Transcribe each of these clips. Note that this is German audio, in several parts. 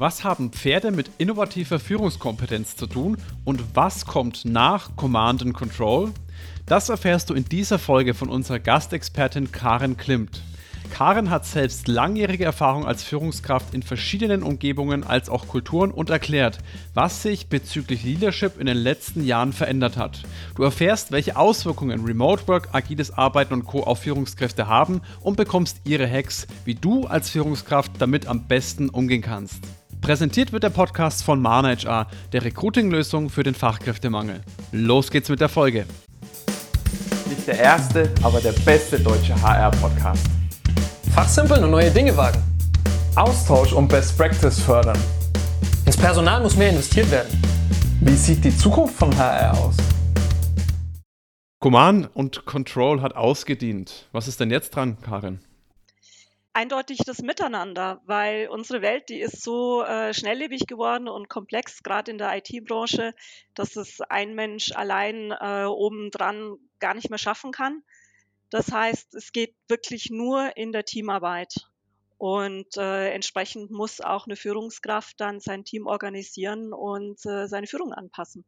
Was haben Pferde mit innovativer Führungskompetenz zu tun und was kommt nach Command and Control? Das erfährst du in dieser Folge von unserer Gastexpertin Karen Klimt. Karen hat selbst langjährige Erfahrung als Führungskraft in verschiedenen Umgebungen als auch Kulturen und erklärt, was sich bezüglich Leadership in den letzten Jahren verändert hat. Du erfährst, welche Auswirkungen Remote Work, agiles Arbeiten und Co. auf Führungskräfte haben und bekommst ihre Hacks, wie du als Führungskraft damit am besten umgehen kannst. Präsentiert wird der Podcast von Mana HR, der Recruiting-Lösung für den Fachkräftemangel. Los geht's mit der Folge. Nicht der erste, aber der beste deutsche HR-Podcast. Fachsimpeln und neue Dinge wagen. Austausch und Best Practice fördern. Ins Personal muss mehr investiert werden. Wie sieht die Zukunft von HR aus? Command und Control hat ausgedient. Was ist denn jetzt dran, Karin? Eindeutig das Miteinander, weil unsere Welt, die ist so äh, schnelllebig geworden und komplex, gerade in der IT-Branche, dass es ein Mensch allein äh, obendran gar nicht mehr schaffen kann. Das heißt, es geht wirklich nur in der Teamarbeit. Und äh, entsprechend muss auch eine Führungskraft dann sein Team organisieren und äh, seine Führung anpassen.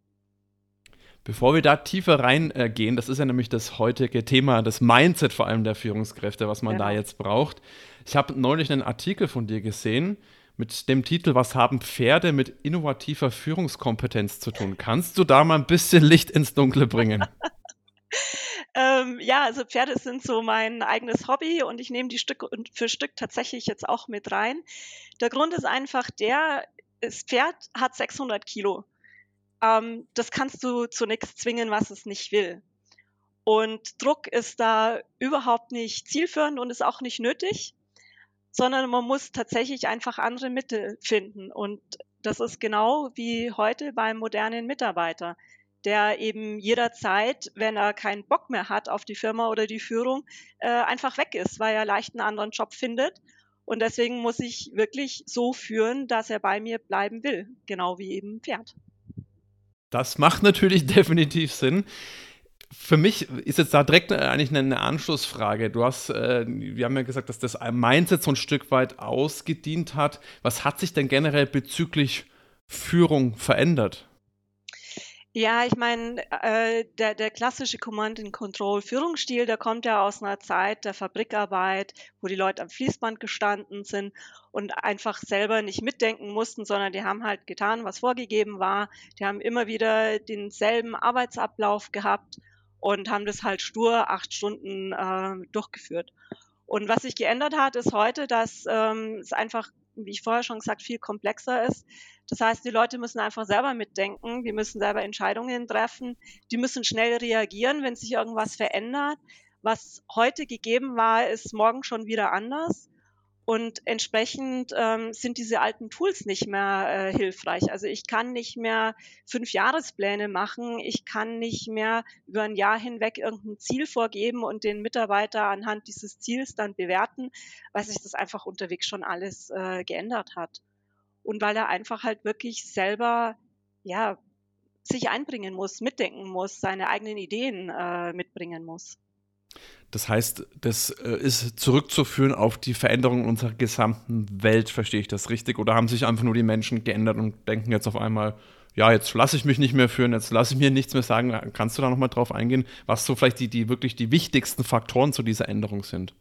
Bevor wir da tiefer reingehen, das ist ja nämlich das heutige Thema, das Mindset vor allem der Führungskräfte, was man genau. da jetzt braucht. Ich habe neulich einen Artikel von dir gesehen mit dem Titel Was haben Pferde mit innovativer Führungskompetenz zu tun? Kannst du da mal ein bisschen Licht ins Dunkle bringen? ähm, ja, also Pferde sind so mein eigenes Hobby und ich nehme die Stück für Stück tatsächlich jetzt auch mit rein. Der Grund ist einfach der, das Pferd hat 600 Kilo. Ähm, das kannst du zu nichts zwingen, was es nicht will. Und Druck ist da überhaupt nicht zielführend und ist auch nicht nötig, sondern man muss tatsächlich einfach andere Mittel finden. Und das ist genau wie heute beim modernen Mitarbeiter, der eben jederzeit, wenn er keinen Bock mehr hat auf die Firma oder die Führung, äh, einfach weg ist, weil er leicht einen anderen Job findet. Und deswegen muss ich wirklich so führen, dass er bei mir bleiben will, genau wie eben Pferd. Das macht natürlich definitiv Sinn. Für mich ist jetzt da direkt eigentlich eine Anschlussfrage. Du hast, äh, wir haben ja gesagt, dass das Mindset so ein Stück weit ausgedient hat. Was hat sich denn generell bezüglich Führung verändert? Ja, ich meine, äh, der, der klassische Command-and-Control-Führungsstil, der kommt ja aus einer Zeit der Fabrikarbeit, wo die Leute am Fließband gestanden sind und einfach selber nicht mitdenken mussten, sondern die haben halt getan, was vorgegeben war. Die haben immer wieder denselben Arbeitsablauf gehabt und haben das halt stur acht Stunden äh, durchgeführt. Und was sich geändert hat, ist heute, dass ähm, es einfach, wie ich vorher schon gesagt, viel komplexer ist. Das heißt, die Leute müssen einfach selber mitdenken, die müssen selber Entscheidungen treffen, die müssen schnell reagieren, wenn sich irgendwas verändert. Was heute gegeben war, ist morgen schon wieder anders. Und entsprechend ähm, sind diese alten Tools nicht mehr äh, hilfreich. Also ich kann nicht mehr fünf Jahrespläne machen. Ich kann nicht mehr über ein Jahr hinweg irgendein Ziel vorgeben und den Mitarbeiter anhand dieses Ziels dann bewerten, weil sich das einfach unterwegs schon alles äh, geändert hat und weil er einfach halt wirklich selber, ja, sich einbringen muss, mitdenken muss, seine eigenen Ideen äh, mitbringen muss. Das heißt, das äh, ist zurückzuführen auf die Veränderung unserer gesamten Welt, verstehe ich das richtig? Oder haben sich einfach nur die Menschen geändert und denken jetzt auf einmal, ja, jetzt lasse ich mich nicht mehr führen, jetzt lasse ich mir nichts mehr sagen. Kannst du da nochmal drauf eingehen, was so vielleicht die, die wirklich die wichtigsten Faktoren zu dieser Änderung sind?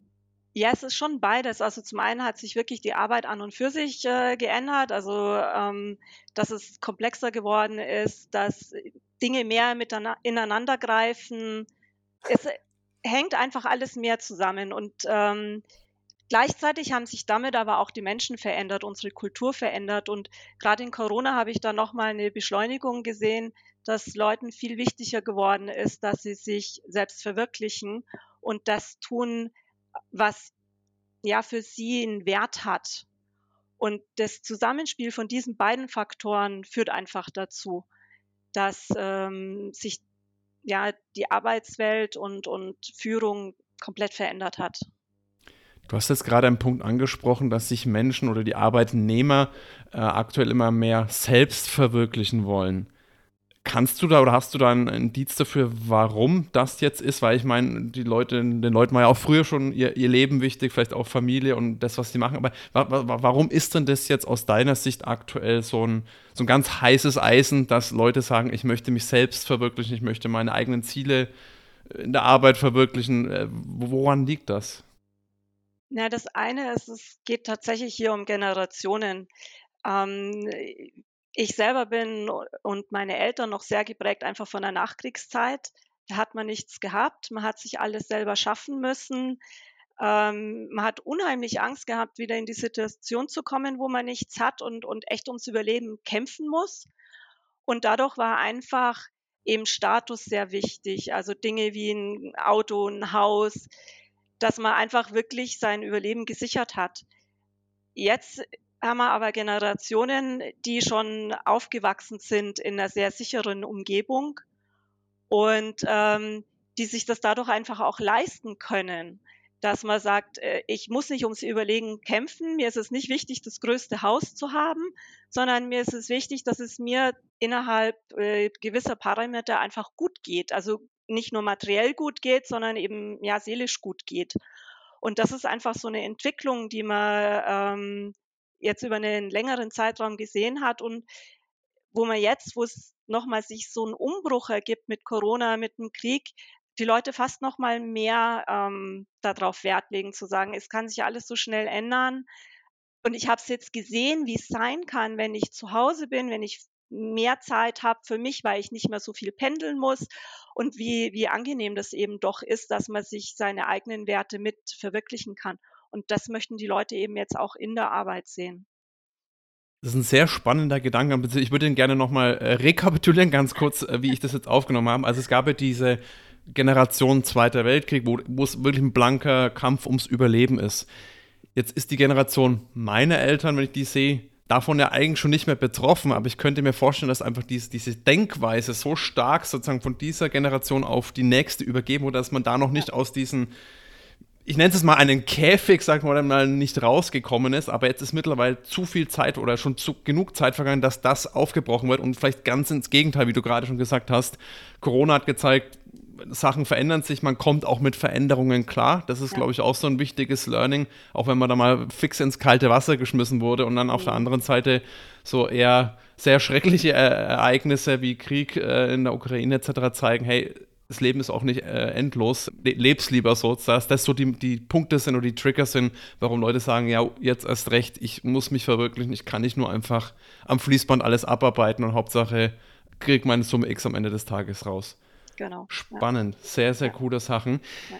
Ja, es ist schon beides. Also zum einen hat sich wirklich die Arbeit an und für sich äh, geändert, also ähm, dass es komplexer geworden ist, dass Dinge mehr miteinander greifen. Es hängt einfach alles mehr zusammen und ähm, Gleichzeitig haben sich damit aber auch die Menschen verändert, unsere Kultur verändert. Und gerade in Corona habe ich da nochmal eine Beschleunigung gesehen, dass Leuten viel wichtiger geworden ist, dass sie sich selbst verwirklichen und das tun, was ja für sie einen Wert hat. Und das Zusammenspiel von diesen beiden Faktoren führt einfach dazu, dass ähm, sich ja die Arbeitswelt und, und Führung komplett verändert hat. Du hast jetzt gerade einen Punkt angesprochen, dass sich Menschen oder die Arbeitnehmer äh, aktuell immer mehr selbst verwirklichen wollen. Kannst du da oder hast du da einen Indiz dafür, warum das jetzt ist? Weil ich meine, die Leute, den Leuten war ja auch früher schon ihr, ihr Leben wichtig, vielleicht auch Familie und das, was sie machen. Aber wa wa warum ist denn das jetzt aus deiner Sicht aktuell so ein, so ein ganz heißes Eisen, dass Leute sagen, ich möchte mich selbst verwirklichen, ich möchte meine eigenen Ziele in der Arbeit verwirklichen? Äh, woran liegt das? Na, das eine ist, es geht tatsächlich hier um Generationen. Ähm, ich selber bin und meine Eltern noch sehr geprägt einfach von der Nachkriegszeit. Da hat man nichts gehabt, man hat sich alles selber schaffen müssen. Ähm, man hat unheimlich Angst gehabt, wieder in die Situation zu kommen, wo man nichts hat und, und echt ums Überleben kämpfen muss. Und dadurch war einfach eben Status sehr wichtig. Also Dinge wie ein Auto, ein Haus, dass man einfach wirklich sein Überleben gesichert hat. Jetzt haben wir aber Generationen, die schon aufgewachsen sind in einer sehr sicheren Umgebung und ähm, die sich das dadurch einfach auch leisten können, dass man sagt, äh, ich muss nicht ums Überlegen kämpfen, mir ist es nicht wichtig, das größte Haus zu haben, sondern mir ist es wichtig, dass es mir innerhalb äh, gewisser Parameter einfach gut geht. Also nicht nur materiell gut geht, sondern eben ja seelisch gut geht. Und das ist einfach so eine Entwicklung, die man ähm, jetzt über einen längeren Zeitraum gesehen hat und wo man jetzt, wo es nochmal sich so einen Umbruch ergibt mit Corona, mit dem Krieg, die Leute fast noch mal mehr ähm, darauf Wert legen, zu sagen, es kann sich alles so schnell ändern. Und ich habe es jetzt gesehen, wie es sein kann, wenn ich zu Hause bin, wenn ich mehr Zeit habe für mich, weil ich nicht mehr so viel pendeln muss und wie, wie angenehm das eben doch ist, dass man sich seine eigenen Werte mit verwirklichen kann. Und das möchten die Leute eben jetzt auch in der Arbeit sehen. Das ist ein sehr spannender Gedanke. Ich würde ihn gerne nochmal äh, rekapitulieren, ganz kurz, äh, wie ich das jetzt aufgenommen habe. Also es gab ja diese Generation Zweiter Weltkrieg, wo, wo es wirklich ein blanker Kampf ums Überleben ist. Jetzt ist die Generation meiner Eltern, wenn ich die sehe, davon ja eigentlich schon nicht mehr betroffen, aber ich könnte mir vorstellen, dass einfach diese, diese Denkweise so stark sozusagen von dieser Generation auf die nächste übergeben wurde, dass man da noch nicht aus diesen, ich nenne es mal einen Käfig, sagen wir mal, nicht rausgekommen ist, aber jetzt ist mittlerweile zu viel Zeit oder schon zu, genug Zeit vergangen, dass das aufgebrochen wird und vielleicht ganz ins Gegenteil, wie du gerade schon gesagt hast. Corona hat gezeigt, Sachen verändern sich, man kommt auch mit Veränderungen klar. Das ist, ja. glaube ich, auch so ein wichtiges Learning, auch wenn man da mal fix ins kalte Wasser geschmissen wurde und dann auf der anderen Seite so eher sehr schreckliche Ereignisse wie Krieg äh, in der Ukraine etc. zeigen, hey, das Leben ist auch nicht äh, endlos. Leb's lieber so, dass das so die, die Punkte sind oder die Trigger sind, warum Leute sagen, ja, jetzt erst recht, ich muss mich verwirklichen, ich kann nicht nur einfach am Fließband alles abarbeiten und Hauptsache krieg meine Summe X am Ende des Tages raus. Genau. Spannend, ja. sehr, sehr ja. coole Sachen. Ja.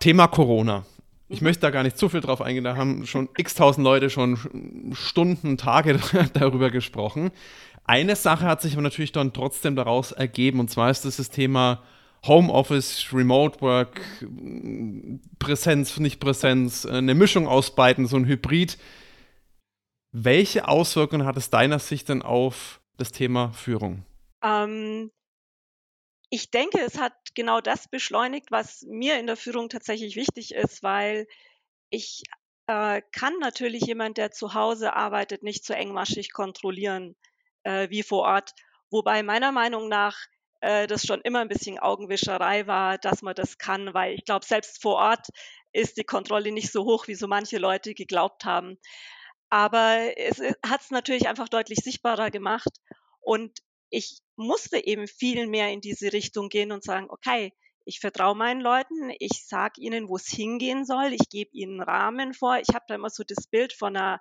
Thema Corona. Ich mhm. möchte da gar nicht zu viel drauf eingehen, da haben schon x-tausend Leute schon Stunden, Tage darüber gesprochen. Eine Sache hat sich aber natürlich dann trotzdem daraus ergeben, und zwar ist das das Thema Homeoffice, Remote Work, Präsenz, nicht Präsenz, eine Mischung aus beiden, so ein Hybrid. Welche Auswirkungen hat es deiner Sicht denn auf das Thema Führung? Ähm, ich denke, es hat genau das beschleunigt, was mir in der Führung tatsächlich wichtig ist, weil ich äh, kann natürlich jemand, der zu Hause arbeitet, nicht so engmaschig kontrollieren äh, wie vor Ort. Wobei meiner Meinung nach äh, das schon immer ein bisschen Augenwischerei war, dass man das kann, weil ich glaube, selbst vor Ort ist die Kontrolle nicht so hoch, wie so manche Leute geglaubt haben. Aber es hat es natürlich einfach deutlich sichtbarer gemacht. Und ich musste eben viel mehr in diese Richtung gehen und sagen, okay, ich vertraue meinen Leuten, ich sage ihnen, wo es hingehen soll, ich gebe ihnen Rahmen vor. Ich habe da immer so das Bild von einer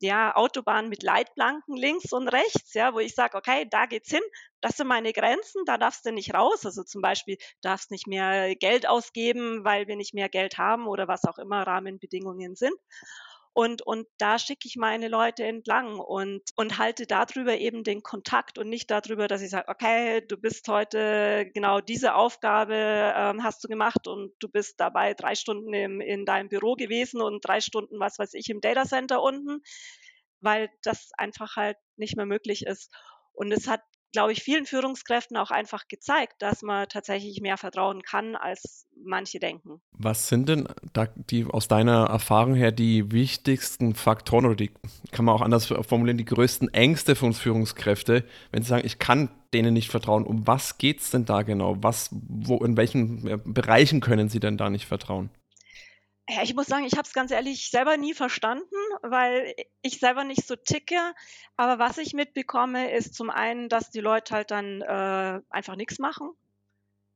ja, Autobahn mit Leitplanken links und rechts, ja, wo ich sage, okay, da geht's hin, das sind meine Grenzen, da darfst du nicht raus. Also zum Beispiel darfst nicht mehr Geld ausgeben, weil wir nicht mehr Geld haben oder was auch immer Rahmenbedingungen sind. Und, und da schicke ich meine Leute entlang und, und halte darüber eben den Kontakt und nicht darüber, dass ich sage, okay, du bist heute genau diese Aufgabe ähm, hast du gemacht und du bist dabei drei Stunden im, in deinem Büro gewesen und drei Stunden, was weiß ich, im Datacenter unten, weil das einfach halt nicht mehr möglich ist. Und es hat glaube ich, vielen Führungskräften auch einfach gezeigt, dass man tatsächlich mehr vertrauen kann, als manche denken. Was sind denn da die aus deiner Erfahrung her die wichtigsten Faktoren oder die kann man auch anders formulieren, die größten Ängste von Führungskräfte, wenn sie sagen, ich kann denen nicht vertrauen. Um was geht es denn da genau? Was, wo, in welchen Bereichen können sie denn da nicht vertrauen? Ja, ich muss sagen, ich habe es ganz ehrlich selber nie verstanden, weil ich selber nicht so ticke. Aber was ich mitbekomme, ist zum einen, dass die Leute halt dann äh, einfach nichts machen,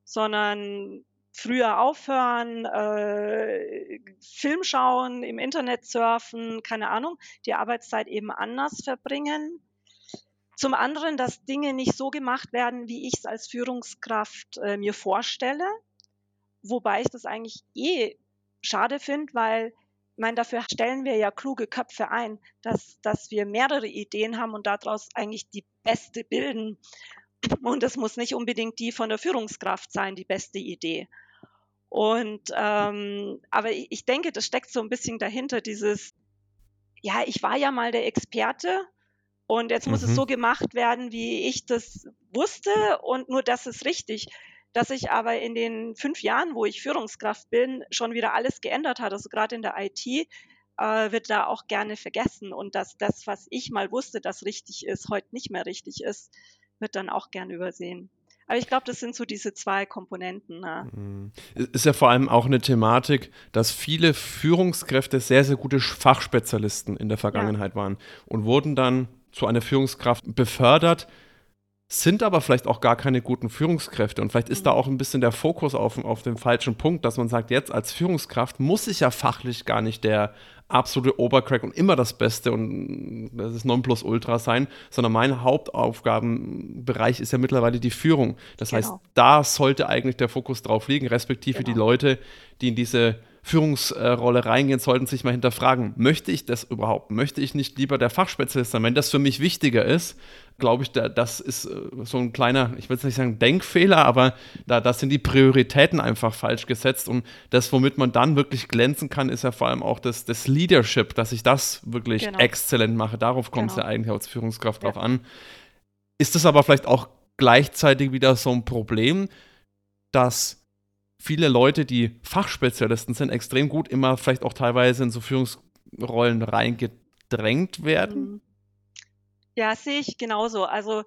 sondern früher aufhören, äh, Film schauen, im Internet surfen, keine Ahnung, die Arbeitszeit eben anders verbringen. Zum anderen, dass Dinge nicht so gemacht werden, wie ich es als Führungskraft äh, mir vorstelle, wobei ich das eigentlich eh schade finde, weil ich meine, dafür stellen wir ja kluge Köpfe ein, dass, dass wir mehrere Ideen haben und daraus eigentlich die beste bilden. Und es muss nicht unbedingt die von der Führungskraft sein, die beste Idee. Und ähm, aber ich denke, das steckt so ein bisschen dahinter, dieses, ja, ich war ja mal der Experte und jetzt muss mhm. es so gemacht werden, wie ich das wusste und nur das ist richtig dass sich aber in den fünf Jahren, wo ich Führungskraft bin, schon wieder alles geändert hat. Also gerade in der IT äh, wird da auch gerne vergessen und dass das, was ich mal wusste, das richtig ist, heute nicht mehr richtig ist, wird dann auch gern übersehen. Aber ich glaube, das sind so diese zwei Komponenten. Ne? Mhm. Ist ja vor allem auch eine Thematik, dass viele Führungskräfte sehr, sehr gute Fachspezialisten in der Vergangenheit ja. waren und wurden dann zu einer Führungskraft befördert, sind aber vielleicht auch gar keine guten Führungskräfte. Und vielleicht ist da mhm. auch ein bisschen der Fokus auf, auf dem falschen Punkt, dass man sagt, jetzt als Führungskraft muss ich ja fachlich gar nicht der absolute Obercrack und immer das Beste und das ist Nonplusultra sein, sondern mein Hauptaufgabenbereich ist ja mittlerweile die Führung. Das genau. heißt, da sollte eigentlich der Fokus drauf liegen, respektive genau. die Leute, die in diese Führungsrolle reingehen, sollten sich mal hinterfragen, möchte ich das überhaupt? Möchte ich nicht lieber der Fachspezialist sein? Wenn das für mich wichtiger ist, glaube ich, da, das ist äh, so ein kleiner, ich will jetzt nicht sagen Denkfehler, aber da, da sind die Prioritäten einfach falsch gesetzt. Und das, womit man dann wirklich glänzen kann, ist ja vor allem auch das, das Leadership, dass ich das wirklich genau. exzellent mache. Darauf kommt es genau. ja eigentlich als Führungskraft ja. drauf an. Ist es aber vielleicht auch gleichzeitig wieder so ein Problem, dass viele Leute, die Fachspezialisten sind, extrem gut immer vielleicht auch teilweise in so Führungsrollen reingedrängt werden. Mhm. Ja, sehe ich genauso. Also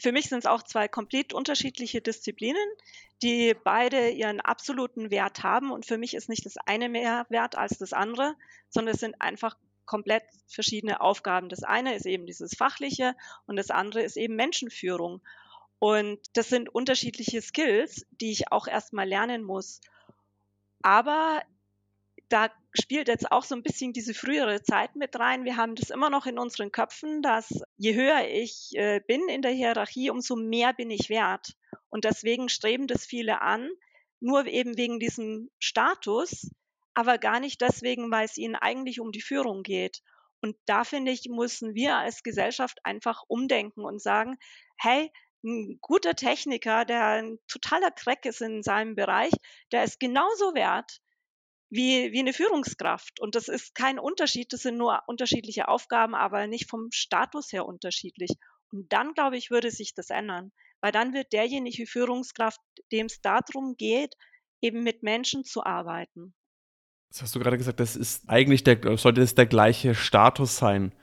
für mich sind es auch zwei komplett unterschiedliche Disziplinen, die beide ihren absoluten Wert haben. Und für mich ist nicht das eine mehr wert als das andere, sondern es sind einfach komplett verschiedene Aufgaben. Das eine ist eben dieses Fachliche und das andere ist eben Menschenführung. Und das sind unterschiedliche Skills, die ich auch erstmal lernen muss. Aber da spielt jetzt auch so ein bisschen diese frühere Zeit mit rein. Wir haben das immer noch in unseren Köpfen, dass je höher ich äh, bin in der Hierarchie, umso mehr bin ich wert. Und deswegen streben das viele an, nur eben wegen diesem Status, aber gar nicht deswegen, weil es ihnen eigentlich um die Führung geht. Und da finde ich, müssen wir als Gesellschaft einfach umdenken und sagen, hey, ein guter Techniker, der ein totaler Crack ist in seinem Bereich, der ist genauso wert wie, wie eine Führungskraft. Und das ist kein Unterschied, das sind nur unterschiedliche Aufgaben, aber nicht vom Status her unterschiedlich. Und dann, glaube ich, würde sich das ändern. Weil dann wird derjenige Führungskraft, dem es darum geht, eben mit Menschen zu arbeiten. Das hast du gerade gesagt, das ist eigentlich der, sollte das der gleiche Status sein.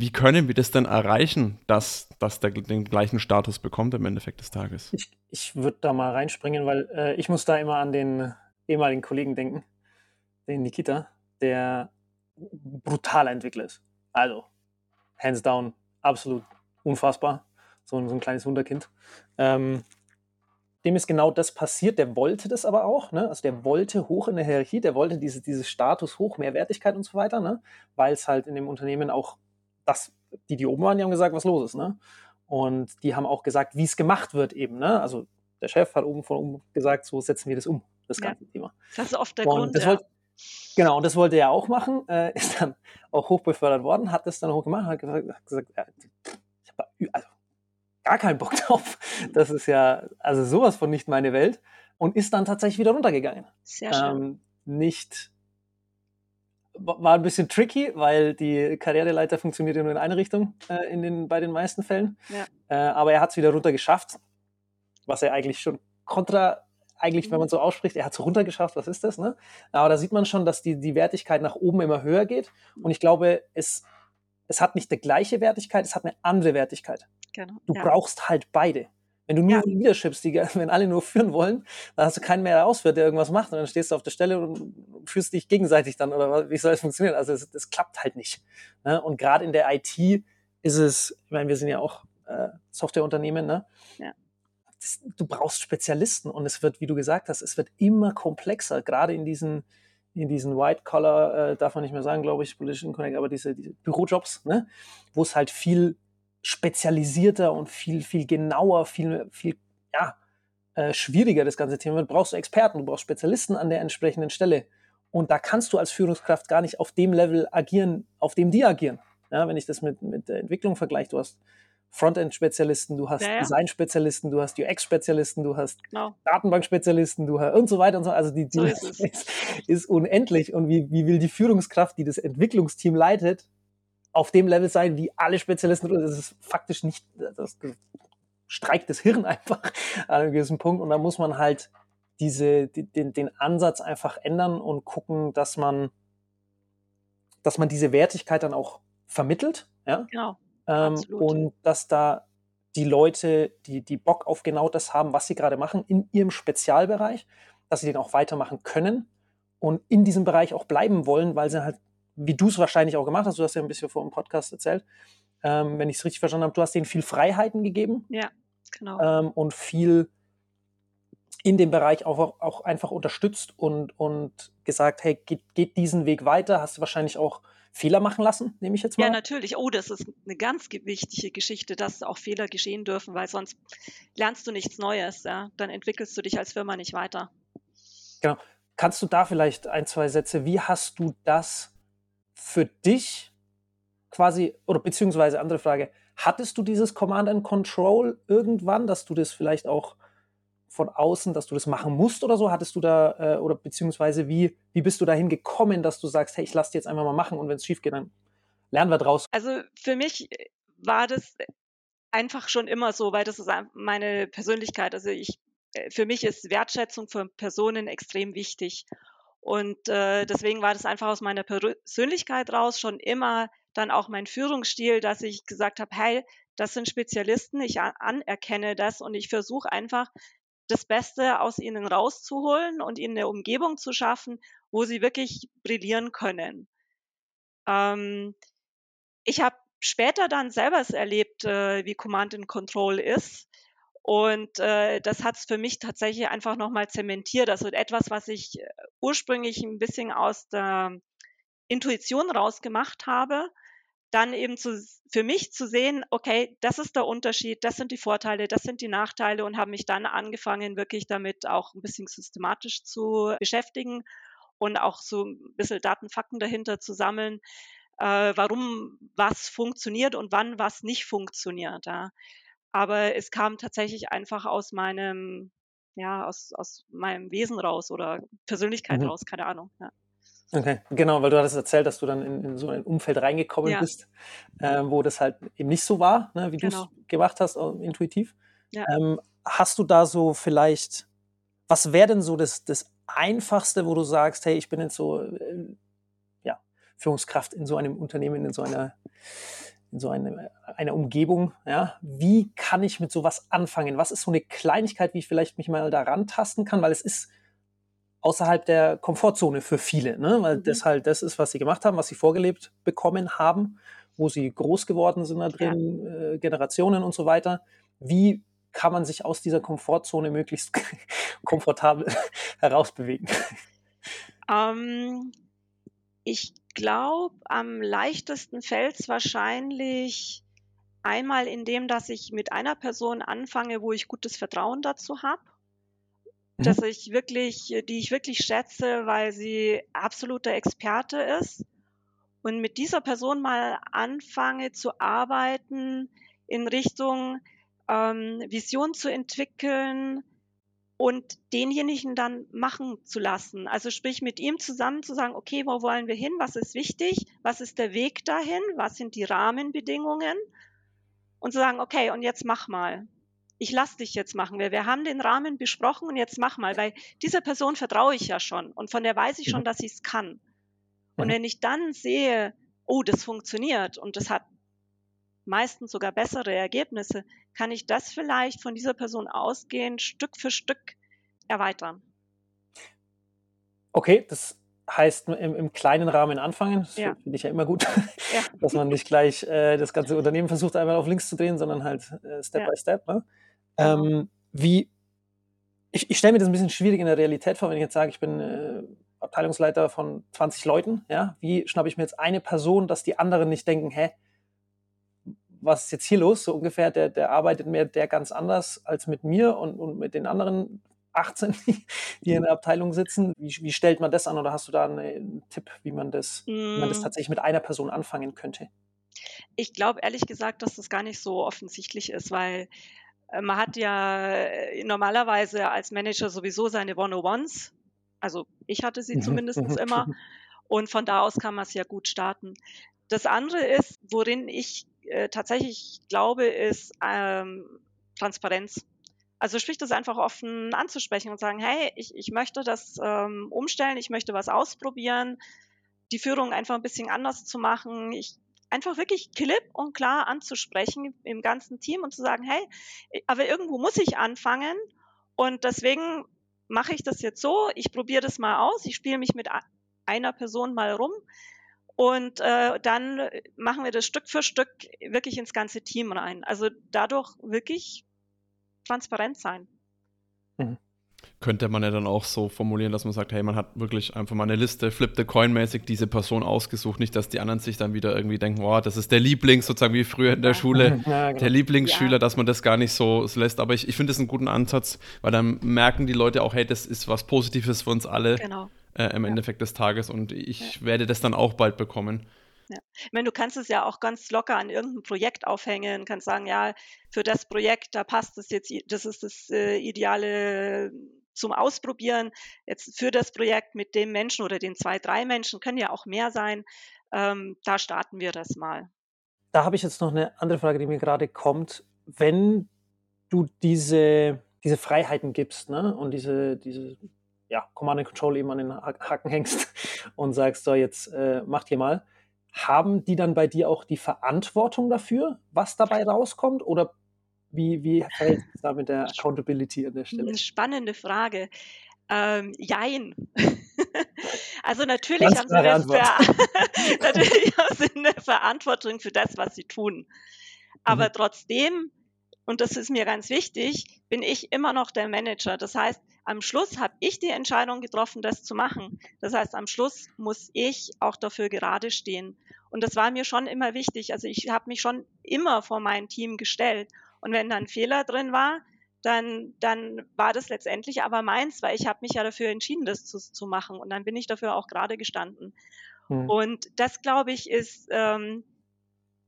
Wie können wir das denn erreichen, dass das den gleichen Status bekommt im Endeffekt des Tages? Ich, ich würde da mal reinspringen, weil äh, ich muss da immer an den ehemaligen Kollegen denken, den Nikita, der brutaler Entwickler ist. Also, hands down, absolut unfassbar. So ein, so ein kleines Wunderkind. Ähm, dem ist genau das passiert. Der wollte das aber auch. Ne? Also der wollte hoch in der Hierarchie, der wollte diese, dieses Status hoch, mehr Wertigkeit und so weiter, ne? weil es halt in dem Unternehmen auch das, die, die oben waren, die haben gesagt, was los ist. Ne? Und die haben auch gesagt, wie es gemacht wird eben. Ne? Also der Chef hat oben von oben gesagt, so setzen wir das um, das ganze ja. Thema. Das ist oft der und Grund, ja. wollte, Genau, und das wollte er auch machen, äh, ist dann auch hochbefördert worden, hat das dann hochgemacht, hat gesagt, hat gesagt ja, ich habe also gar keinen Bock drauf. Das ist ja, also sowas von nicht meine Welt. Und ist dann tatsächlich wieder runtergegangen. Sehr schön. Ähm, nicht war ein bisschen tricky, weil die Karriereleiter funktioniert ja nur in eine Richtung äh, in den, bei den meisten Fällen. Ja. Äh, aber er hat es wieder runter geschafft, was er eigentlich schon kontra, eigentlich, wenn Mhm. man so ausspricht, er hat es runtergeschafft, was ist das? Ne? Aber da sieht man schon, dass die, die Wertigkeit nach oben immer höher geht. Und ich glaube, es, es hat nicht die gleiche Wertigkeit, es hat eine andere Wertigkeit. Genau. Du ja. brauchst halt beide. Wenn du nur Ja. Leaderships, die, wenn alle nur führen wollen, dann hast du keinen mehr, der ausführt, der irgendwas macht. Und dann stehst du auf der Stelle und führst dich gegenseitig dann. Oder wie soll das funktionieren? Also es, das klappt halt nicht. Ne? Und gerade in der IT ist es, ich meine, wir sind ja auch äh, Softwareunternehmen, ne? Ja. Das, du brauchst Spezialisten und es wird, wie du gesagt hast, es wird immer komplexer, gerade in diesen, in diesen White-Collar, äh, darf man nicht mehr sagen, glaube ich, Political Incorrect, aber diese, diese Bürojobs, ne? wo es halt viel spezialisierter und viel, viel genauer, viel, viel, ja, äh, schwieriger das ganze Thema wird, brauchst du Experten, du brauchst Spezialisten an der entsprechenden Stelle. Und da kannst du als Führungskraft gar nicht auf dem Level agieren, auf dem die agieren. Ja, wenn ich das mit, mit der Entwicklung vergleiche, du hast Frontend-Spezialisten, du hast Ja, ja. Design-Spezialisten, du hast UX-Spezialisten, du hast Genau. Datenbank-Spezialisten, du hast und so weiter und so. Also die, die So ist ist, ist unendlich. Und wie, wie will die Führungskraft, die das Entwicklungsteam leitet, auf dem Level sein, wie alle Spezialisten? Das ist faktisch nicht, das streikt das Hirn einfach an einem gewissen Punkt. Und da muss man halt diese, die, den, den Ansatz einfach ändern und gucken, dass man, dass man diese Wertigkeit dann auch vermittelt. Ja? Genau. Ähm, und dass da die Leute, die, die Bock auf genau das haben, was sie gerade machen, in ihrem Spezialbereich, dass sie den auch weitermachen können und in diesem Bereich auch bleiben wollen, weil sie halt, wie du es wahrscheinlich auch gemacht hast, du hast ja ein bisschen vor dem Podcast erzählt, ähm, wenn ich es richtig verstanden habe, du hast denen viel Freiheiten gegeben Ja, genau. ähm, und viel in dem Bereich auch, auch einfach unterstützt und, und gesagt, hey, geht, geht diesen Weg weiter, hast du wahrscheinlich auch Fehler machen lassen, nehme ich jetzt mal. Ja, natürlich. Oh, das ist eine ganz ge- wichtige Geschichte, dass auch Fehler geschehen dürfen, weil sonst lernst du nichts Neues. Ja? Dann entwickelst du dich als Firma nicht weiter. Kannst du da vielleicht ein, zwei Sätze, wie hast du das für dich quasi, oder beziehungsweise andere Frage, hattest du dieses Command and Control irgendwann, dass du das vielleicht auch von außen, dass du das machen musst oder so? Hattest du da, äh, oder beziehungsweise wie, wie bist du dahin gekommen, dass du sagst, hey, ich lass dir jetzt einfach mal machen und wenn es schief geht, dann lernen wir draus. Also für mich äh, war das einfach schon immer so, weil das ist ein- meine Persönlichkeit. Also ich, äh, für mich ist Wertschätzung von Personen extrem wichtig. Und äh, deswegen war das einfach aus meiner Persönlichkeit raus schon immer dann auch mein Führungsstil, dass ich gesagt habe, hey, das sind Spezialisten, ich anerkenne das und ich versuche einfach das Beste aus ihnen rauszuholen und ihnen eine Umgebung zu schaffen, wo sie wirklich brillieren können. Ähm, ich habe später dann selber erlebt, äh, wie Command and Control ist. Und äh, das hat es für mich tatsächlich einfach nochmal zementiert. Also etwas, was ich äh, ursprünglich ein bisschen aus der Intuition rausgemacht habe, dann eben zu, für mich zu sehen, okay, das ist der Unterschied, das sind die Vorteile, das sind die Nachteile und habe mich dann angefangen, wirklich damit auch ein bisschen systematisch zu beschäftigen und auch so ein bisschen Datenfakten dahinter zu sammeln, äh, warum was funktioniert und wann was nicht funktioniert. Ja. Aber es kam tatsächlich einfach aus meinem, ja, aus, aus meinem Wesen raus oder Persönlichkeit Mhm. raus, keine Ahnung. Ja. Okay, genau, weil du hattest erzählt, dass du dann in, in so ein Umfeld reingekommen Ja. bist, äh, wo das halt eben nicht so war, ne, wie du Genau. es gemacht hast, intuitiv. Ja. Ähm, hast du da so vielleicht, was wäre denn so das, das Einfachste, wo du sagst, hey, ich bin jetzt so, äh, ja, Führungskraft in so einem Unternehmen, in so einer, in so einer, einer Umgebung, ja, wie kann ich mit sowas anfangen? Was ist so eine Kleinigkeit, wie ich vielleicht mich mal da rantasten kann? Weil es ist außerhalb der Komfortzone für viele, ne? weil Mhm. das halt das ist, was sie gemacht haben, was sie vorgelebt bekommen haben, wo sie groß geworden sind da drin, äh, Generationen und so weiter. Wie kann man sich aus dieser Komfortzone möglichst komfortabel herausbewegen? Ähm, ich glaube, am leichtesten fällt es wahrscheinlich einmal in dem, dass ich mit einer Person anfange, wo ich gutes Vertrauen dazu habe. Mhm. Dass ich wirklich, die ich wirklich schätze, weil sie absoluter Experte ist. Und mit dieser Person mal anfange zu arbeiten in Richtung ähm, Vision zu entwickeln und denjenigen dann machen zu lassen. Also sprich mit ihm zusammen zu sagen, okay, wo wollen wir hin? Was ist wichtig? Was ist der Weg dahin? Was sind die Rahmenbedingungen? Und zu sagen, okay, und jetzt mach mal. Ich lass dich jetzt machen. Wir, wir haben den Rahmen besprochen und jetzt mach mal, weil dieser Person vertraue ich ja schon und von der weiß ich schon, dass sie es kann. Und wenn ich dann sehe, oh, das funktioniert und das hat meistens sogar bessere Ergebnisse, kann ich das vielleicht von dieser Person ausgehend Stück für Stück erweitern. Okay, das heißt im, im kleinen Rahmen anfangen. Das ja. finde ich ja immer gut, ja. dass man nicht gleich äh, das ganze Unternehmen versucht, einmal auf links zu drehen, sondern halt äh, Step ja. by Step. Ne? Ähm, wie, ich, ich stelle mir das ein bisschen schwierig in der Realität vor, wenn ich jetzt sage, ich bin äh, Abteilungsleiter von 20 Leuten. Ja? Wie schnappe ich mir jetzt eine Person, dass die anderen nicht denken, hä, was ist jetzt hier los? So ungefähr, der, der arbeitet mir der ganz anders als mit mir und, und mit den anderen 18, die in der Abteilung sitzen. Wie, wie stellt man das an oder hast du da einen, Tipp, wie man, das, mm. wie man das mm. tatsächlich mit einer Person anfangen könnte? Ich glaube ehrlich gesagt, dass das gar nicht so offensichtlich ist, weil äh, man hat ja äh, normalerweise als Manager sowieso seine One-on-Ones. Also ich hatte sie mhm. zumindest immer. Und von da aus kann man es ja gut starten. Das andere ist, worin ich äh, tatsächlich glaube, ist ähm, Transparenz. Also sprich das einfach offen anzusprechen und sagen, hey, ich, ich möchte das ähm, umstellen, ich möchte was ausprobieren, die Führung einfach ein bisschen anders zu machen. Ich einfach wirklich klipp und klar anzusprechen im ganzen Team und zu sagen, hey, aber irgendwo muss ich anfangen und deswegen mache ich das jetzt so, ich probiere das mal aus, ich spiele mich mit einer Person mal rum und äh, dann machen wir das Stück für Stück wirklich ins ganze Team rein. Also dadurch wirklich transparent sein. Mhm. Könnte man ja dann auch so formulieren, dass man sagt, hey, man hat wirklich einfach mal eine Liste, flip the coin mäßig diese Person ausgesucht, nicht, dass die anderen sich dann wieder irgendwie denken, oh, das ist der Lieblings, sozusagen wie früher in der Schule, ja, genau. der Lieblingsschüler, ja. dass man das gar nicht so, lässt. Aber ich, ich finde das einen guten Ansatz, weil dann merken die Leute auch, hey, das ist was Positives für uns alle. Genau äh, im ja. Endeffekt des Tages und ich ja. werde das dann auch bald bekommen. Ja. Ich meine, du kannst es ja auch ganz locker an irgendein Projekt aufhängen, kannst sagen, ja, für das Projekt, da passt es jetzt, das ist das äh, ideale zum Ausprobieren. Jetzt für das Projekt mit dem Menschen oder den zwei, drei Menschen, können ja auch mehr sein. Ähm, da starten wir das mal. Da habe ich jetzt noch eine andere Frage, die mir gerade kommt. Wenn du diese, diese Freiheiten gibst ne, und diese, diese ja, Command and Control eben an den Haken hängst und sagst, so, jetzt äh, macht ihr mal. Haben die dann bei dir auch die Verantwortung dafür, was dabei rauskommt? Oder wie, wie verhält es da mit der Accountability an der Stelle? Eine spannende Frage. Ähm, jein. also natürlich haben, sie eine natürlich haben sie eine Verantwortung für das, was sie tun. Aber mhm. trotzdem und das ist mir ganz wichtig, bin ich immer noch der Manager. Das heißt, am Schluss habe ich die Entscheidung getroffen, das zu machen. Das heißt, am Schluss muss ich auch dafür gerade stehen. Und das war mir schon immer wichtig. Also ich habe mich schon immer vor mein Team gestellt. Und wenn da ein Fehler drin war, dann, dann war das letztendlich aber meins, weil ich habe mich ja dafür entschieden, das zu, zu machen. Und dann bin ich dafür auch gerade gestanden. Hm. Und das, glaube ich, ist ähm,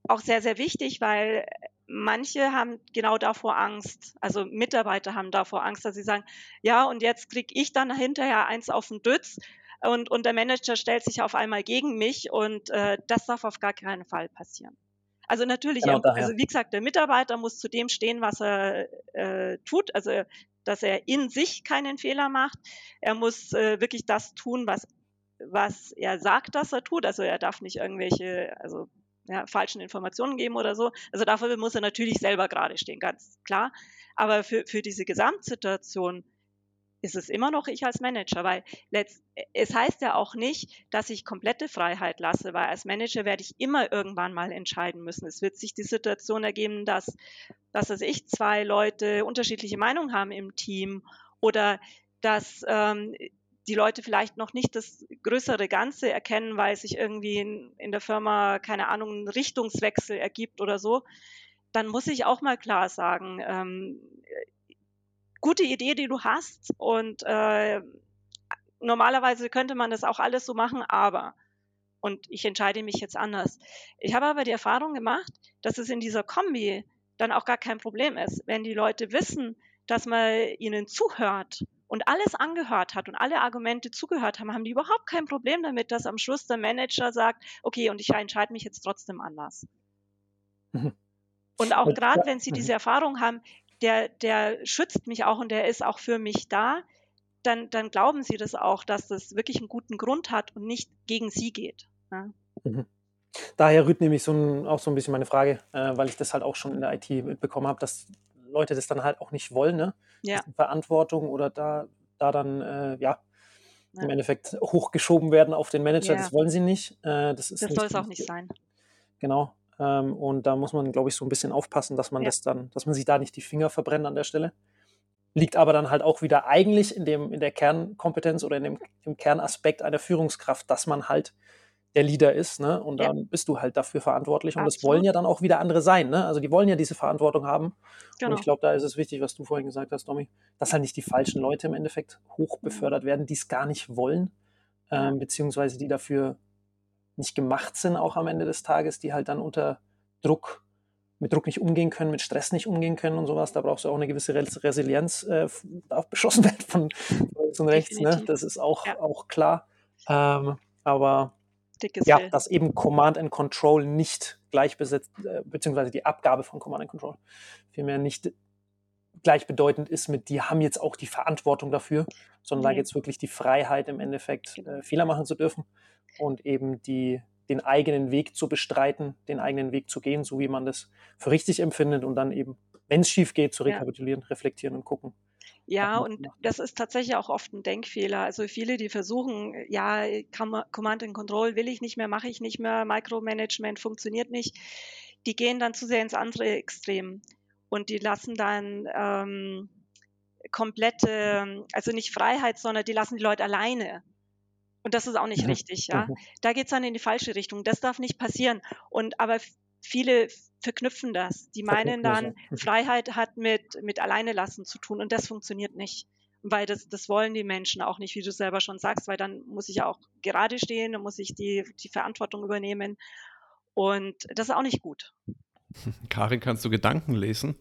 auch sehr, sehr wichtig, weil manche haben genau davor Angst. Also Mitarbeiter haben davor Angst, dass sie sagen, ja, und jetzt kriege ich dann hinterher eins auf den Dütz und, und der Manager stellt sich auf einmal gegen mich und äh, das darf auf gar keinen Fall passieren. Also natürlich, genau also wie gesagt, der Mitarbeiter muss zu dem stehen, was er äh, tut, also dass er in sich keinen Fehler macht. Er muss äh, wirklich das tun, was was er sagt, dass er tut. Also er darf nicht irgendwelche, also ja, falschen Informationen geben oder so. Also dafür muss er natürlich selber gerade stehen, ganz klar. Aber für, für diese Gesamtsituation ist es immer noch ich als Manager, weil letzt, es heißt ja auch nicht, dass ich komplette Freiheit lasse, weil als Manager werde ich immer irgendwann mal entscheiden müssen. Es wird sich die Situation ergeben, dass, dass also ich zwei Leute unterschiedliche Meinungen haben im Team oder dass ähm, die Leute vielleicht noch nicht das größere Ganze erkennen, weil sich irgendwie in, in der Firma, keine Ahnung, ein Richtungswechsel ergibt oder so, dann muss ich auch mal klar sagen, ähm, gute Idee, die du hast und äh, normalerweise könnte man das auch alles so machen, aber und ich entscheide mich jetzt anders. Ich habe aber die Erfahrung gemacht, dass es in dieser Kombi dann auch gar kein Problem ist, wenn die Leute wissen, dass man ihnen zuhört und alles angehört hat und alle Argumente zugehört haben, haben die überhaupt kein Problem damit, dass am Schluss der Manager sagt, okay, und ich entscheide mich jetzt trotzdem anders. Und auch gerade, wenn sie mhm. diese Erfahrung haben, der, der schützt mich auch und der ist auch für mich da, dann, dann glauben sie das auch, dass das wirklich einen guten Grund hat und nicht gegen sie geht. Ja. Mhm. Daher rührt nämlich so ein, auch so ein bisschen meine Frage, äh, weil ich das halt auch schon in der IT mitbekommen habe, dass Leute das dann halt auch nicht wollen, ne? Ja. Verantwortung oder da, da dann, äh, ja, ja, im Endeffekt hochgeschoben werden auf den Manager. Ja. Das wollen sie nicht. Äh, das das soll es auch nicht sein. Genau. Ähm, und da muss man, glaube ich, so ein bisschen aufpassen, dass man das dann, dass man sich da nicht die Finger verbrennt an der Stelle. Liegt aber dann halt auch wieder eigentlich in, dem, in der Kernkompetenz oder in dem, im Kernaspekt einer Führungskraft, dass man halt der Leader ist, ne? Und ja. dann bist du halt dafür verantwortlich. Und Absolut. das wollen ja dann auch wieder andere sein, ne? Also die wollen ja diese Verantwortung haben. Genau. Und ich glaube, da ist es wichtig, was du vorhin gesagt hast, Domi, dass halt nicht die falschen Leute im Endeffekt mhm. befördert werden, die es gar nicht wollen, ähm, beziehungsweise die dafür nicht gemacht sind, auch am Ende des Tages, die halt dann unter Druck, mit Druck nicht umgehen können, mit Stress nicht umgehen können und sowas. Da brauchst du auch eine gewisse Resilienz, äh, darf beschossen werden von links und rechts, ne? Das ist auch, ja. auch klar. Ähm, aber dickes ja, Fell. dass eben Command and Control nicht gleichbesetzt, äh, beziehungsweise die Abgabe von Command and Control vielmehr nicht gleichbedeutend ist mit, die haben jetzt auch die Verantwortung dafür, sondern nee. da jetzt wirklich die Freiheit im Endeffekt äh, Fehler machen zu dürfen und eben die, den eigenen Weg zu bestreiten, den eigenen Weg zu gehen, so wie man das für richtig empfindet und dann eben, wenn es schief geht, zu rekapitulieren, ja. reflektieren und gucken, ja, und das ist tatsächlich auch oft ein Denkfehler. Also viele, die versuchen, ja, Command and Control will ich nicht mehr, mache ich nicht mehr, Micromanagement funktioniert nicht, die gehen dann zu sehr ins andere Extrem und die lassen dann ähm, komplette, also nicht Freiheit, sondern die lassen die Leute alleine. Und das ist auch nicht richtig, ja. Da geht es dann in die falsche Richtung. Das darf nicht passieren. Und aber viele verknüpfen das. Die meinen dann, Freiheit hat mit, mit alleine lassen zu tun und das funktioniert nicht. Weil das, das wollen die Menschen auch nicht, wie du selber schon sagst, weil dann muss ich ja auch gerade stehen, dann muss ich die, die Verantwortung übernehmen. Und das ist auch nicht gut. Karin, kannst du Gedanken lesen?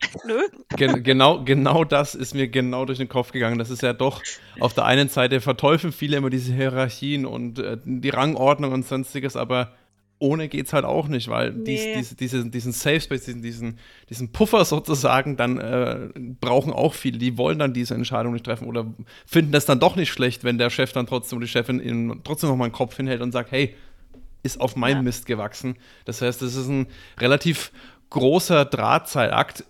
Nö. Gen genau, genau das ist mir genau durch den Kopf gegangen. Das ist ja doch, auf der einen Seite verteufeln viele immer diese Hierarchien und äh, die Rangordnung und sonstiges, aber ohne geht es halt auch nicht, weil nee. dies, dies, diese, diesen Safe Space, diesen, diesen, diesen Puffer sozusagen, dann äh, brauchen auch viele, die wollen dann diese Entscheidung nicht treffen oder finden das dann doch nicht schlecht, wenn der Chef dann trotzdem oder die Chefin ihnen trotzdem noch mal einen Kopf hinhält und sagt, hey, ist auf meinen ja. Mist gewachsen. Das heißt, das ist ein relativ großer Drahtseilakt,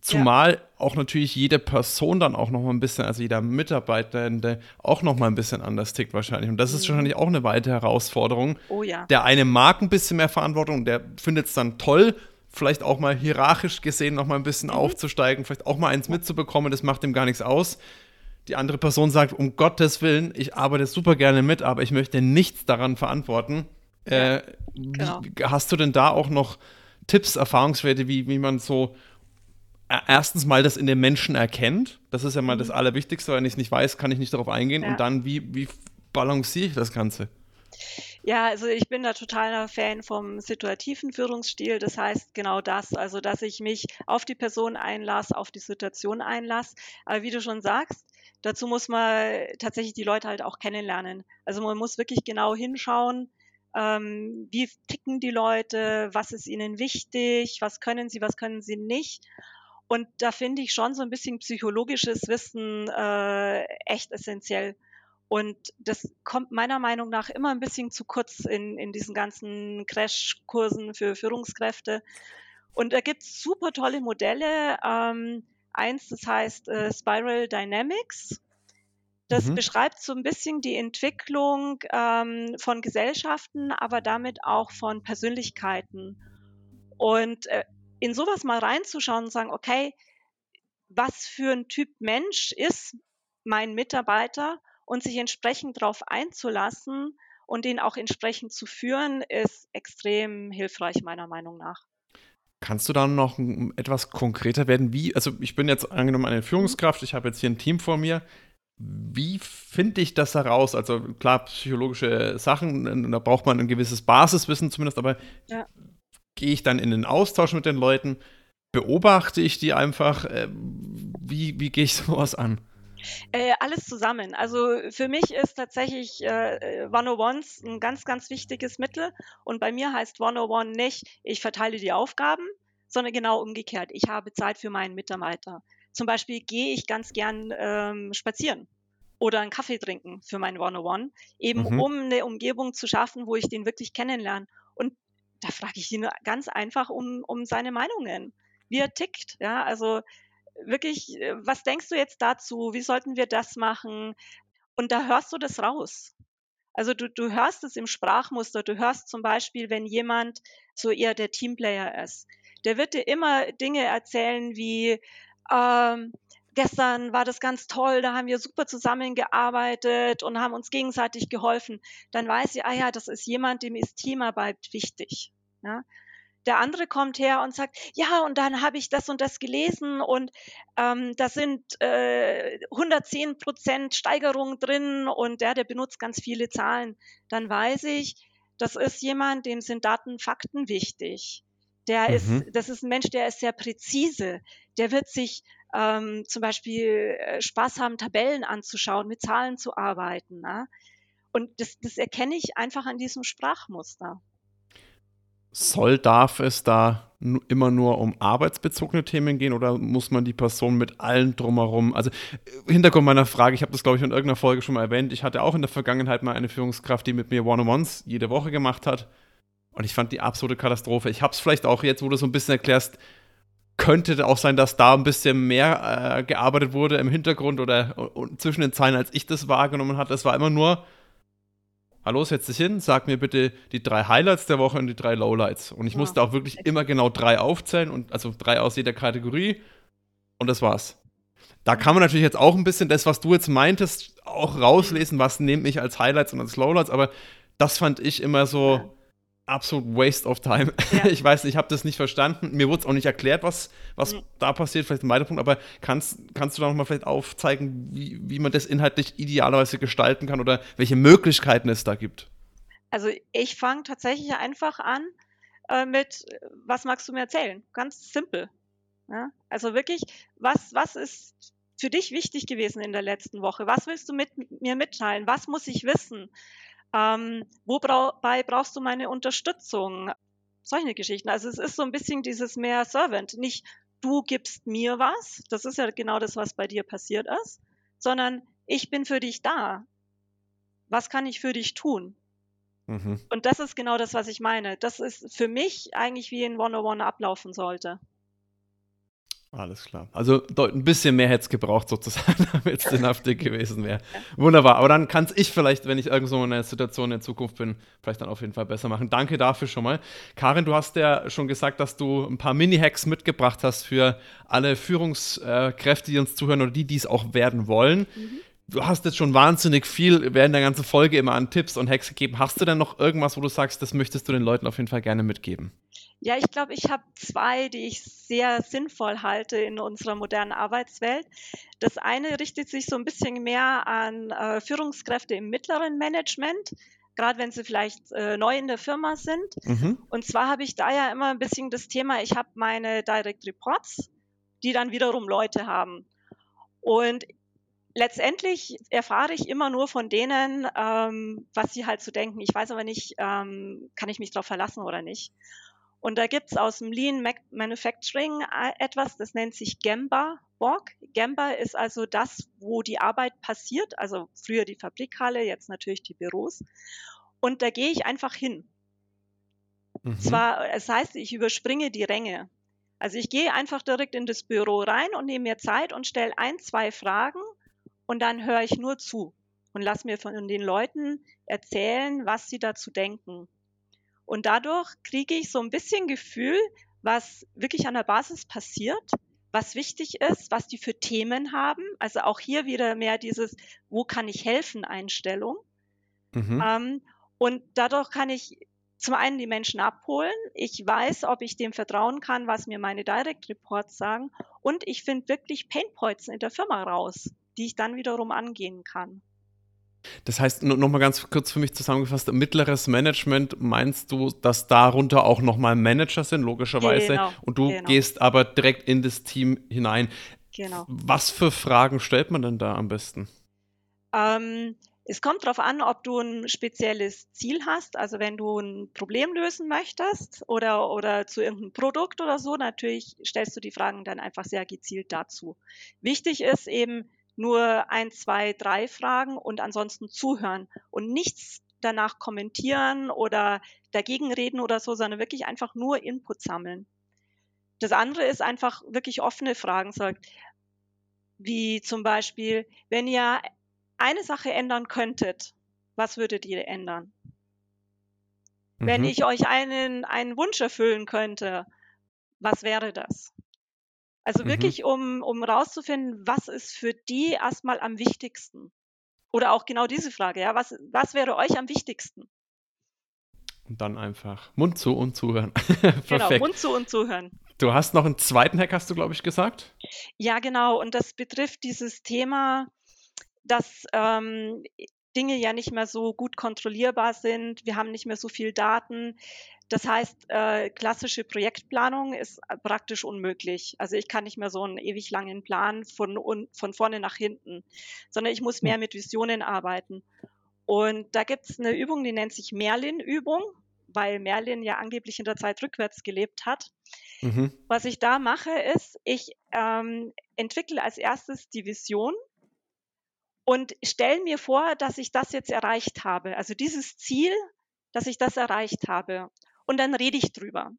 Zumal ja. auch natürlich jede Person dann auch noch mal ein bisschen, also jeder Mitarbeitende auch noch mal ein bisschen anders tickt wahrscheinlich. Und das ist mhm. wahrscheinlich auch eine weitere Herausforderung. Oh ja. Der eine mag ein bisschen mehr Verantwortung, der findet es dann toll, vielleicht auch mal hierarchisch gesehen noch mal ein bisschen mhm. aufzusteigen, vielleicht auch mal eins mitzubekommen, das macht ihm gar nichts aus. Die andere Person sagt, um Gottes Willen, ich arbeite super gerne mit, aber ich möchte nichts daran verantworten. Ja, äh, genau. hast du denn da auch noch Tipps, Erfahrungswerte, wie, wie man so erstens mal das in den Menschen erkennt. Das ist ja mal das mhm. Allerwichtigste. Wenn ich es nicht weiß, kann ich nicht darauf eingehen. Ja. Und dann, wie, wie balanciere ich das Ganze? Ja, also ich bin da totaler Fan vom situativen Führungsstil. Das heißt genau das, also dass ich mich auf die Person einlasse, auf die Situation einlasse. Aber wie du schon sagst, dazu muss man tatsächlich die Leute halt auch kennenlernen. Also man muss wirklich genau hinschauen, ähm, wie ticken die Leute, was ist ihnen wichtig, was können sie, was können sie nicht. Und da finde ich schon so ein bisschen psychologisches Wissen äh, echt essentiell. Und das kommt meiner Meinung nach immer ein bisschen zu kurz in, in diesen ganzen Crashkursen für Führungskräfte. Und da gibt es super tolle Modelle. Ähm, eins, das heißt äh, Spiral Dynamics. Das mhm. beschreibt so ein bisschen die Entwicklung ähm, von Gesellschaften, aber damit auch von Persönlichkeiten. Und äh, in sowas mal reinzuschauen und sagen, okay, was für ein Typ Mensch ist mein Mitarbeiter und sich entsprechend darauf einzulassen und den auch entsprechend zu führen, ist extrem hilfreich meiner Meinung nach. Kannst du da noch etwas konkreter werden? Wie, also ich bin jetzt angenommen eine Führungskraft, ich habe jetzt hier ein Team vor mir. Wie finde ich das heraus? Also klar, psychologische Sachen, da braucht man ein gewisses Basiswissen zumindest, aber ja gehe ich dann in den Austausch mit den Leuten, Beobachte ich die einfach? Äh, wie, wie gehe ich sowas an? Äh, alles zusammen. Also für mich ist tatsächlich äh, 101s ein ganz, ganz wichtiges Mittel. Und bei mir heißt 101 nicht, ich verteile die Aufgaben, sondern genau umgekehrt. Ich habe Zeit für meinen Mitarbeiter. Zum Beispiel gehe ich ganz gern ähm, spazieren oder einen Kaffee trinken für mein 101, eben mhm. um eine Umgebung zu schaffen, wo ich den wirklich kennenlerne. Und da frage ich ihn ganz einfach um, um seine Meinungen, wie er tickt. Ja, also wirklich, äh, was denkst du jetzt dazu? Wie sollten wir das machen? Und da hörst du das raus. Also du, du hörst es im Sprachmuster. Du hörst zum Beispiel, wenn jemand so eher der Teamplayer ist. Der wird dir immer Dinge erzählen wie, ähm, gestern war das ganz toll, da haben wir super zusammengearbeitet und haben uns gegenseitig geholfen. Dann weiß ich, ah ja, das ist jemand, dem ist Teamarbeit wichtig. Ja? der andere kommt her und sagt, ja, und dann habe ich das und das gelesen und ähm, da sind äh, 110 Prozent Steigerung drin und der, der benutzt ganz viele Zahlen. Dann weiß ich, das ist jemand, dem sind Daten, Fakten wichtig. Der mhm. ist, das ist ein Mensch, der ist sehr präzise. Der wird sich ähm, zum Beispiel äh, Spaß haben, Tabellen anzuschauen, mit Zahlen zu arbeiten. Na? Und das, das erkenne ich einfach an diesem Sprachmuster soll, darf es da immer nur um arbeitsbezogene Themen gehen oder muss man die Person mit allen drumherum? Also äh, Hintergrund meiner Frage, ich habe das glaube ich in irgendeiner Folge schon mal erwähnt, ich hatte auch in der Vergangenheit mal eine Führungskraft, die mit mir One-on-Ones jede Woche gemacht hat und ich fand die absolute Katastrophe. Ich habe es vielleicht auch jetzt, wo du so ein bisschen erklärst, könnte auch sein, dass da ein bisschen mehr äh, gearbeitet wurde im Hintergrund oder zwischen den Zeilen, als ich das wahrgenommen hatte. Es war immer nur hallo, setz dich hin, sag mir bitte die drei Highlights der Woche und die drei Lowlights. Und ich ja. musste auch wirklich immer genau drei aufzählen und also drei aus jeder Kategorie. Und das war's. Da kann man natürlich jetzt auch ein bisschen das, was du jetzt meintest, auch rauslesen, was nehme ich als Highlights und als Lowlights, aber das fand ich immer so, absolut Waste of Time. Ja. Ich weiß, ich habe das nicht verstanden. Mir wurde es auch nicht erklärt, was, was mhm. da passiert. Vielleicht ein weiterer Punkt, aber kannst, kannst du da nochmal vielleicht aufzeigen, wie, wie man das inhaltlich idealerweise gestalten kann oder welche Möglichkeiten es da gibt? Also ich fange tatsächlich einfach an äh, mit, was magst du mir erzählen? Ganz simpel. Ja? Also wirklich, was, was ist für dich wichtig gewesen in der letzten Woche? Was willst du mit mir mitteilen? Was muss ich wissen? Ähm, wobei brauchst du meine Unterstützung? Solche Geschichten. Also es ist so ein bisschen dieses mehr Servant. Nicht du gibst mir was, das ist ja genau das, was bei dir passiert ist, sondern ich bin für dich da. Was kann ich für dich tun? Mhm. Und das ist genau das, was ich meine. Das ist für mich eigentlich wie ein One-on-One ablaufen sollte. Alles klar. Also ein bisschen mehr hätte es gebraucht, sozusagen, damit es sinnhaftig gewesen wäre. Wunderbar. Aber dann kann es ich vielleicht, wenn ich irgendwo in einer Situation in der Zukunft bin, vielleicht dann auf jeden Fall besser machen. Danke dafür schon mal. Karin, du hast ja schon gesagt, dass du ein paar Mini-Hacks mitgebracht hast für alle Führungskräfte, die uns zuhören oder die, die es auch werden wollen. Mhm. Du hast jetzt schon wahnsinnig viel während der ganzen Folge immer an Tipps und Hacks gegeben. Hast du denn noch irgendwas, wo du sagst, das möchtest du den Leuten auf jeden Fall gerne mitgeben? Ja, ich glaube, ich habe zwei, die ich sehr sinnvoll halte in unserer modernen Arbeitswelt. Das eine richtet sich so ein bisschen mehr an äh, Führungskräfte im mittleren Management, gerade wenn sie vielleicht äh, neu in der Firma sind. Mhm. Und zwar habe ich da ja immer ein bisschen das Thema, ich habe meine Direct Reports, die dann wiederum Leute haben. Und letztendlich erfahre ich immer nur von denen, ähm, was sie halt so denken. Ich weiß aber nicht, ähm, kann ich mich darauf verlassen oder nicht. Und da gibt es aus dem Lean Manufacturing äh, etwas, das nennt sich Gemba Walk. Gemba ist also das, wo die Arbeit passiert, also früher die Fabrikhalle, jetzt natürlich die Büros. Und da gehe ich einfach hin. Mhm. Zwar, es heißt, ich überspringe die Ränge. Also ich gehe einfach direkt in das Büro rein und nehme mir Zeit und stelle ein, zwei Fragen und dann höre ich nur zu und lasse mir von den Leuten erzählen, was sie dazu denken. Und dadurch kriege ich so ein bisschen Gefühl, was wirklich an der Basis passiert, was wichtig ist, was die für Themen haben. Also auch hier wieder mehr dieses, wo kann ich helfen, Einstellung. Mhm. Ähm, und dadurch kann ich zum einen die Menschen abholen. Ich weiß, ob ich dem vertrauen kann, was mir meine Direct Reports sagen. Und ich finde wirklich Painpoints in der Firma raus, die ich dann wiederum angehen kann. Das heißt, nochmal ganz kurz für mich zusammengefasst, mittleres Management, meinst du, dass darunter auch nochmal Manager sind, logischerweise, Genau, und du genau. gehst aber direkt in das Team hinein. Genau. Was für Fragen stellt man denn da am besten? Ähm, es kommt darauf an, ob du ein spezielles Ziel hast. Also wenn du ein Problem lösen möchtest oder, oder zu irgendeinem Produkt oder so, natürlich stellst du die Fragen dann einfach sehr gezielt dazu. Wichtig ist eben nur ein, zwei, drei Fragen und ansonsten zuhören und nichts danach kommentieren oder dagegen reden oder so, sondern wirklich einfach nur Input sammeln. Das andere ist einfach wirklich offene Fragen, sagt, wie zum Beispiel, wenn ihr eine Sache ändern könntet, was würdet ihr ändern? Wenn Mhm. ich euch einen, einen Wunsch erfüllen könnte, was wäre das? Also Mhm. wirklich, um, um rauszufinden, was ist für die erstmal am wichtigsten? Oder auch genau diese Frage, ja, was, was wäre euch am wichtigsten? Und dann einfach Mund zu und zuhören. Genau, Perfekt. Mund zu und zuhören. Du hast noch einen zweiten Hack, hast du, glaube ich, gesagt? Ja, genau. Und das betrifft dieses Thema, dass ähm, Dinge ja nicht mehr so gut kontrollierbar sind. Wir haben nicht mehr so viel Daten. Das heißt, äh, klassische Projektplanung ist äh, praktisch unmöglich. Also ich kann nicht mehr so einen ewig langen Plan von, von vorne nach hinten, sondern ich muss mehr mit Visionen arbeiten. Und da gibt es eine Übung, die nennt sich Merlin-Übung, weil Merlin ja angeblich in der Zeit rückwärts gelebt hat. Mhm. Was ich da mache, ist, ich ähm, entwickle als erstes die Vision und stelle mir vor, dass ich das jetzt erreicht habe. Also dieses Ziel, dass ich das erreicht habe. Und dann rede ich drüber.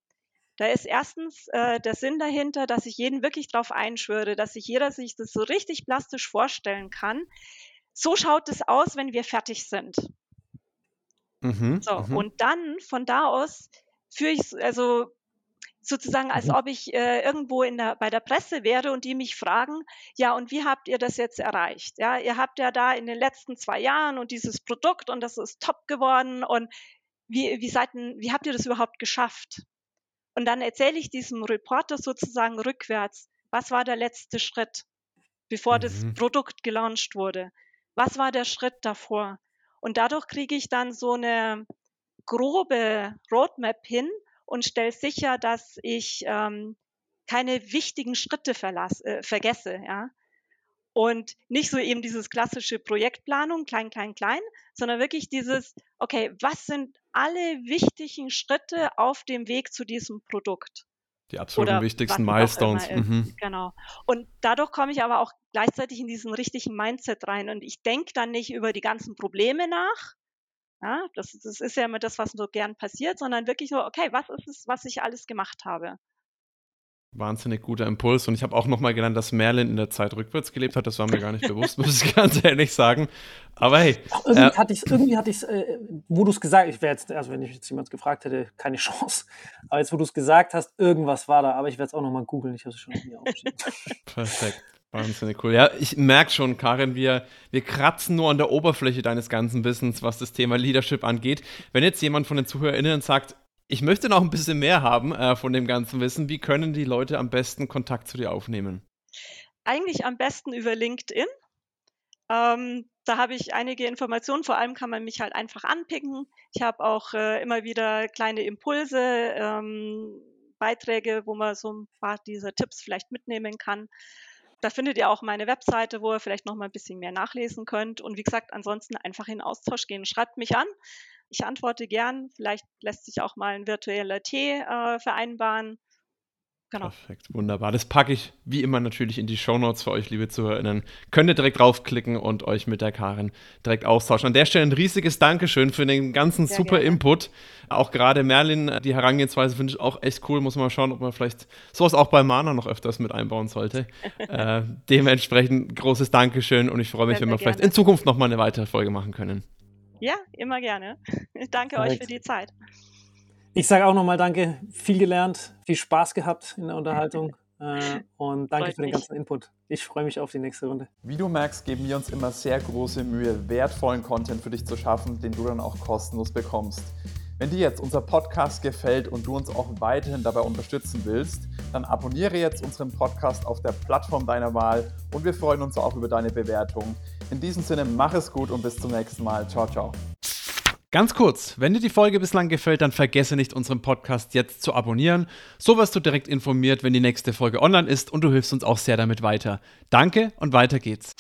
Da ist erstens äh, der Sinn dahinter, dass ich jeden wirklich darauf einschwöre, dass sich jeder sich das so richtig plastisch vorstellen kann. So schaut es aus, wenn wir fertig sind. Mhm. So, mhm. und dann von da aus führe ich also sozusagen, als Mhm. ob ich äh, irgendwo in der, bei der Presse wäre und die mich fragen, ja, und wie habt ihr das jetzt erreicht? Ja, ihr habt ja da in den letzten zwei Jahren und dieses Produkt und das ist top geworden und wie, wie, seid denn, wie habt ihr das überhaupt geschafft? Und dann erzähle ich diesem Reporter sozusagen rückwärts, was war der letzte Schritt, bevor das Mhm. Produkt gelauncht wurde? Was war der Schritt davor? Und dadurch kriege ich dann so eine grobe Roadmap hin und stelle sicher, dass ich ähm, keine wichtigen Schritte verlass, äh, vergesse, ja. Und nicht so eben dieses klassische Projektplanung, klein, klein, klein, sondern wirklich dieses, okay, was sind alle wichtigen Schritte auf dem Weg zu diesem Produkt? Die absoluten oder wichtigsten Milestones. Mhm. Genau. Und dadurch komme ich aber auch gleichzeitig in diesen richtigen Mindset rein und ich denke dann nicht über die ganzen Probleme nach. Ja, das, das ist ja immer das, was so gern passiert, sondern wirklich so, okay, was ist es, was ich alles gemacht habe? Wahnsinnig guter Impuls. Und ich habe auch nochmal gelernt, dass Merlin in der Zeit rückwärts gelebt hat. Das war mir gar nicht bewusst, muss ich ganz ehrlich sagen. Aber hey, Ach, irgendwie Äh, hatte ich es, irgendwie hatte ich's, äh, wo du es gesagt ich wäre jetzt, also wenn ich jetzt jemand gefragt hätte, keine Chance. Aber jetzt, wo du es gesagt hast, irgendwas war da, aber ich werde es auch nochmal googeln, ich habe es schon hier aufgeschrieben. perfekt. Wahnsinnig cool. Ja, ich merke schon, Karin, wir, wir kratzen nur an der Oberfläche deines ganzen Wissens, was das Thema Leadership angeht. Wenn jetzt jemand von den ZuhörerInnen sagt, ich möchte noch ein bisschen mehr haben äh, von dem ganzen Wissen, wie können die Leute am besten Kontakt zu dir aufnehmen? Eigentlich am besten über LinkedIn. Ähm, da habe ich einige Informationen. Vor allem kann man mich halt einfach anpicken. Ich habe auch äh, immer wieder kleine Impulse, ähm, Beiträge, wo man so ein paar dieser Tipps vielleicht mitnehmen kann. Da findet ihr auch meine Webseite, wo ihr vielleicht noch mal ein bisschen mehr nachlesen könnt. Und wie gesagt, ansonsten einfach in Austausch gehen. Schreibt mich an. Ich antworte gern. Vielleicht lässt sich auch mal ein virtueller Tee äh, vereinbaren. Genau. Perfekt, wunderbar. Das packe ich wie immer natürlich in die Shownotes für euch, liebe ZuhörerInnen. Könnt ihr direkt draufklicken und euch mit der Karin direkt austauschen. An der Stelle ein riesiges Dankeschön für den ganzen Sehr super gerne. Input. Auch gerade Merlin, die Herangehensweise finde ich auch echt cool. Muss man mal schauen, ob man vielleicht sowas auch bei Mana noch öfters mit einbauen sollte. äh, dementsprechend großes Dankeschön und ich freue mich, Sehr, wenn wir vielleicht gerne. in Zukunft nochmal eine weitere Folge machen können. Ja, immer gerne. Danke euch Perfekt. für die Zeit. Ich sage auch nochmal Danke, viel gelernt, viel Spaß gehabt in der Unterhaltung äh, und danke Freut für den mich. ganzen Input. Ich freue mich auf die nächste Runde. Wie du merkst, geben wir uns immer sehr große Mühe, wertvollen Content für dich zu schaffen, den du dann auch kostenlos bekommst. Wenn dir jetzt unser Podcast gefällt und du uns auch weiterhin dabei unterstützen willst, dann abonniere jetzt unseren Podcast auf der Plattform deiner Wahl und wir freuen uns auch über deine Bewertung. In diesem Sinne, mach es gut und bis zum nächsten Mal. Ciao, ciao. Ganz kurz, wenn dir die Folge bislang gefällt, dann vergesse nicht, unseren Podcast jetzt zu abonnieren. So wirst du direkt informiert, wenn die nächste Folge online ist und du hilfst uns auch sehr damit weiter. Danke und weiter geht's.